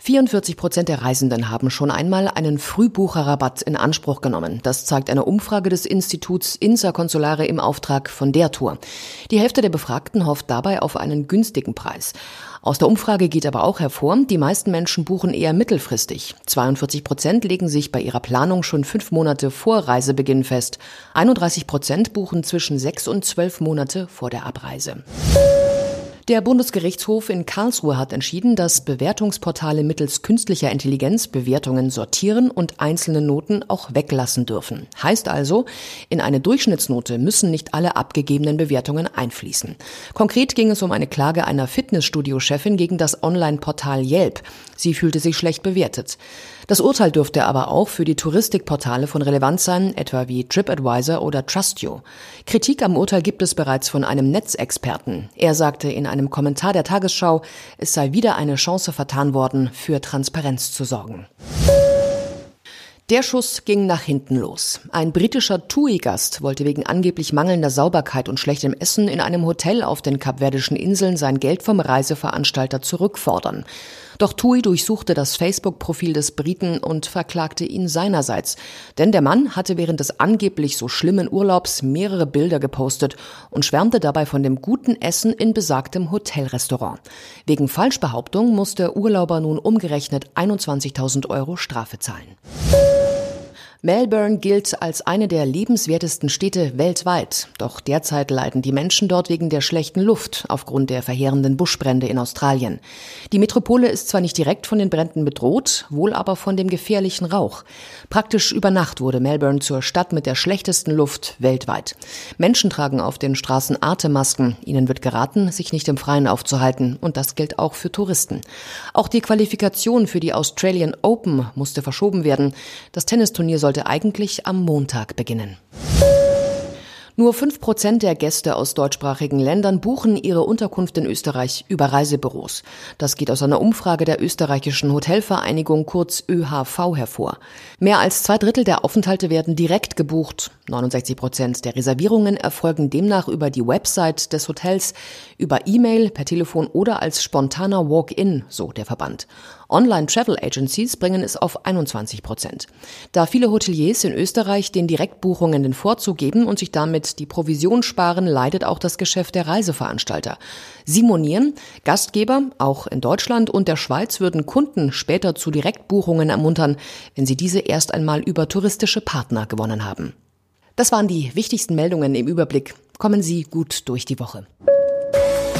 44 Prozent der Reisenden haben schon einmal einen Frühbucherrabatt in Anspruch genommen. Das zeigt eine Umfrage des Instituts Insa Consulare im Auftrag von der Tour. Die Hälfte der Befragten hofft dabei auf einen günstigen Preis. Aus der Umfrage geht aber auch hervor, die meisten Menschen buchen eher mittelfristig. 42 Prozent legen sich bei ihrer Planung schon fünf Monate vor Reisebeginn fest. 31 Prozent buchen zwischen sechs und zwölf Monate vor der Abreise. Der Bundesgerichtshof in Karlsruhe hat entschieden, dass Bewertungsportale mittels künstlicher Intelligenz Bewertungen sortieren und einzelne Noten auch weglassen dürfen. Heißt also, in eine Durchschnittsnote müssen nicht alle abgegebenen Bewertungen einfließen. Konkret ging es um eine Klage einer Fitnessstudio-Chefin gegen das Online-Portal Yelp. Sie fühlte sich schlecht bewertet. Das Urteil dürfte aber auch für die Touristikportale von Relevanz sein, etwa wie TripAdvisor oder Trustio. Kritik am Urteil gibt es bereits von einem Netzexperten. Er sagte in einem Kommentar der Tagesschau, es sei wieder eine Chance vertan worden, für Transparenz zu sorgen. Der Schuss ging nach hinten los. Ein britischer TUI-Gast wollte wegen angeblich mangelnder Sauberkeit und schlechtem Essen in einem Hotel auf den Kapverdischen Inseln sein Geld vom Reiseveranstalter zurückfordern. Doch TUI durchsuchte das Facebook-Profil des Briten und verklagte ihn seinerseits. Denn der Mann hatte während des angeblich so schlimmen Urlaubs mehrere Bilder gepostet und schwärmte dabei von dem guten Essen in besagtem Hotelrestaurant. Wegen Falschbehauptung musste der Urlauber nun umgerechnet 21.000 Euro Strafe zahlen. Melbourne gilt als eine der lebenswertesten Städte weltweit. Doch derzeit leiden die Menschen dort wegen der schlechten Luft aufgrund der verheerenden Buschbrände in Australien. Die Metropole ist zwar nicht direkt von den Bränden bedroht, wohl aber von dem gefährlichen Rauch. Praktisch über Nacht wurde Melbourne zur Stadt mit der schlechtesten Luft weltweit. Menschen tragen auf den Straßen Atemmasken. Ihnen wird geraten, sich nicht im Freien aufzuhalten. Und das gilt auch für Touristen. Auch die Qualifikation für die Australian Open musste verschoben werden. Das Tennisturnier sollte sollte eigentlich am Montag beginnen. Nur fünf Prozent der Gäste aus deutschsprachigen Ländern buchen ihre Unterkunft in Österreich über Reisebüros. Das geht aus einer Umfrage der österreichischen Hotelvereinigung kurz ÖHV hervor. Mehr als zwei Drittel der Aufenthalte werden direkt gebucht. 69 Prozent der Reservierungen erfolgen demnach über die Website des Hotels, über E-Mail, per Telefon oder als spontaner Walk-in, so der Verband. Online-Travel-Agencies bringen es auf 21 Prozent. Da viele Hoteliers in Österreich den Direktbuchungen den Vorzug geben und sich damit die Provision sparen, leidet auch das Geschäft der Reiseveranstalter. Sie monieren, Gastgeber, auch in Deutschland und der Schweiz, würden Kunden später zu Direktbuchungen ermuntern, wenn sie diese erst einmal über touristische Partner gewonnen haben. Das waren die wichtigsten Meldungen im Überblick. Kommen Sie gut durch die Woche.